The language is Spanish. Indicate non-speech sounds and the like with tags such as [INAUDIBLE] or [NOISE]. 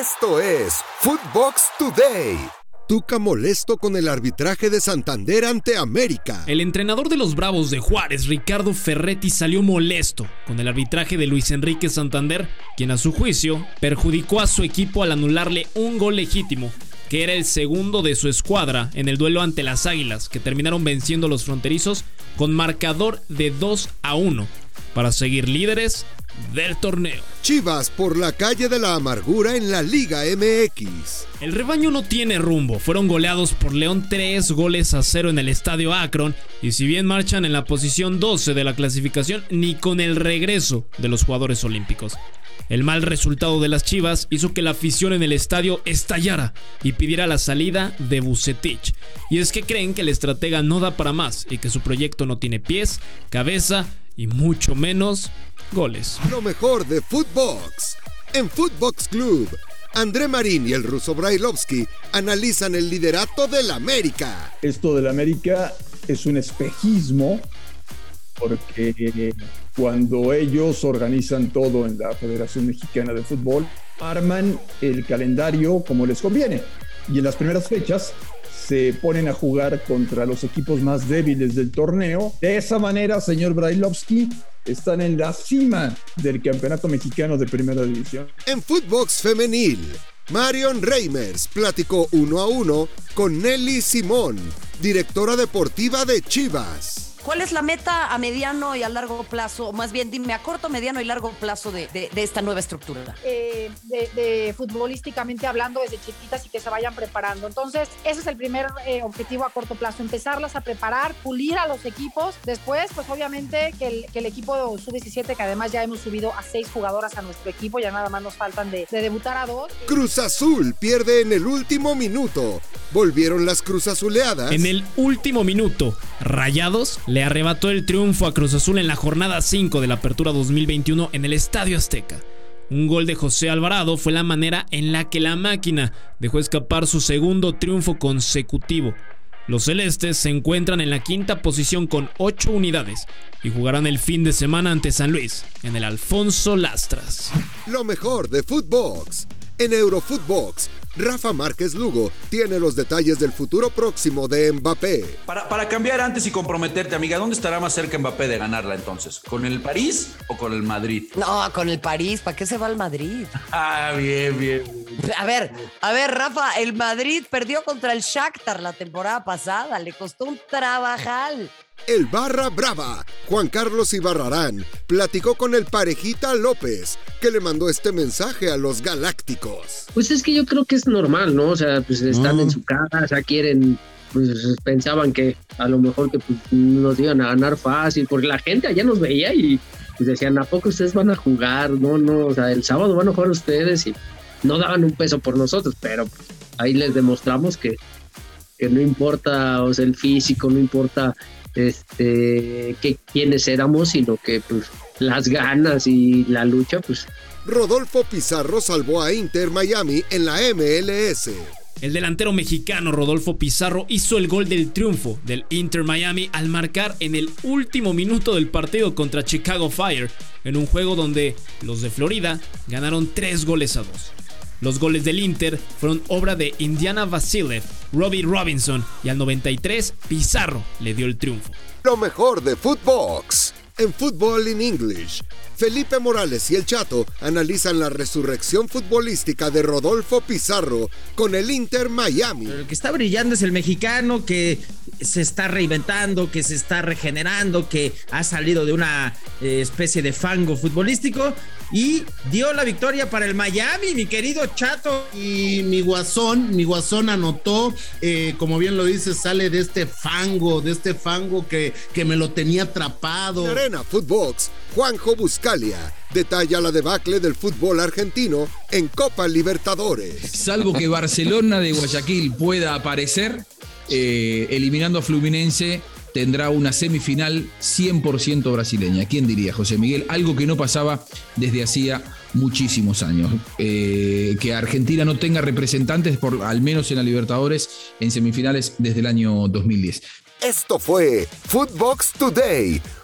Esto es Footbox Today. Tuca molesto con el arbitraje de Santander ante América. El entrenador de los Bravos de Juárez, Ricardo Ferretti, salió molesto con el arbitraje de Luis Enrique Santander, quien a su juicio perjudicó a su equipo al anularle un gol legítimo, que era el segundo de su escuadra en el duelo ante las Águilas, que terminaron venciendo a los fronterizos con marcador de 2 a 1 para seguir líderes del torneo. Chivas por la calle de la amargura en la Liga MX. El rebaño no tiene rumbo. Fueron goleados por León 3 goles a 0 en el estadio Akron. Y si bien marchan en la posición 12 de la clasificación, ni con el regreso de los jugadores olímpicos. El mal resultado de las Chivas hizo que la afición en el estadio estallara y pidiera la salida de Bucetich. Y es que creen que el estratega no da para más y que su proyecto no tiene pies, cabeza y mucho menos goles. Lo mejor de Footbox. En Footbox Club, André Marín y el ruso Brailovsky analizan el liderato del América. Esto del América es un espejismo porque cuando ellos organizan todo en la Federación Mexicana de Fútbol, arman el calendario como les conviene. Y en las primeras fechas se ponen a jugar contra los equipos más débiles del torneo. De esa manera, señor Brailovsky, están en la cima del campeonato mexicano de primera división. En Footbox Femenil, Marion Reimers platicó uno a uno con Nelly Simón, directora deportiva de Chivas. ¿Cuál es la meta a mediano y a largo plazo? Más bien, dime, a corto, mediano y largo plazo de, esta nueva estructura. Eh, de, futbolísticamente hablando desde chiquitas y que se vayan preparando. Entonces, ese es el primer eh, objetivo a corto plazo, empezarlas a preparar, pulir a los equipos. Después, pues obviamente que el, que el equipo sub-17, que además ya hemos subido a seis jugadoras a nuestro equipo, ya nada más nos faltan de, de debutar a dos. Cruz Azul pierde en el último minuto. Volvieron las Cruz Azuleadas. En el último minuto, Rayados le arrebató el triunfo a Cruz Azul en la jornada 5 de la Apertura 2021 en el Estadio Azteca. Un gol de José Alvarado fue la manera en la que la máquina dejó escapar su segundo triunfo consecutivo. Los celestes se encuentran en la quinta posición con 8 unidades y jugarán el fin de semana ante San Luis en el Alfonso Lastras. Lo mejor de Footbox en Eurofootbox Rafa Márquez Lugo tiene los detalles del futuro próximo de Mbappé. Para, para, cambiar antes y comprometerte, amiga, ¿dónde estará más cerca Mbappé de ganarla entonces? ¿Con el París o con el Madrid? No, con el París. ¿Para qué se va al Madrid? [LAUGHS] Ah, bien, bien. A ver, a ver, Rafa, el Madrid perdió contra el Shakhtar la temporada pasada. Le costó un trabajal. El Barra Brava, Juan Carlos Ibarrarán, platicó con el parejita López, que le mandó este mensaje a los galácticos. Pues es que yo creo que es normal, ¿no? O sea, pues están en su casa, quieren, pues pensaban que a lo mejor que pues, nos iban a ganar fácil, porque la gente allá nos veía y pues decían, ¿a poco ustedes van a jugar? No, no, o sea, el sábado van a jugar ustedes y no daban un peso por nosotros, pero pues, ahí les demostramos que, que no importa, o sea, el físico, no importa este, que quiénes éramos, sino que pues las ganas y la lucha, pues. Rodolfo Pizarro salvó a Inter Miami en la MLS. El delantero mexicano Rodolfo Pizarro hizo el gol del triunfo del Inter Miami al marcar en el último minuto del partido contra Chicago Fire, en un juego donde los de Florida ganaron 3 goles a 2. Los goles del Inter fueron obra de Indiana Vasilev, Robbie Robinson y al 93 Pizarro le dio el triunfo. Lo mejor de Footbox en Football in English. Felipe Morales y el Chato analizan la resurrección futbolística de Rodolfo Pizarro con el Inter Miami. el que está brillando es el mexicano que se está reinventando, que se está regenerando, que ha salido de una eh, especie de fango futbolístico y dio la victoria para el Miami, mi querido Chato. Y mi guasón, mi guasón anotó, eh, como bien lo dice, sale de este fango, de este fango que, que me lo tenía atrapado. Arena Footbox, Juanjo Buscalia detalla la debacle del fútbol argentino en Copa Libertadores. Salvo que Barcelona de Guayaquil pueda aparecer, eh, eliminando a Fluminense tendrá una semifinal 100% brasileña. ¿Quién diría, José Miguel? Algo que no pasaba desde hacía muchísimos años. Eh, que Argentina no tenga representantes, por, al menos en la Libertadores, en semifinales desde el año 2010. Esto fue Footbox Today,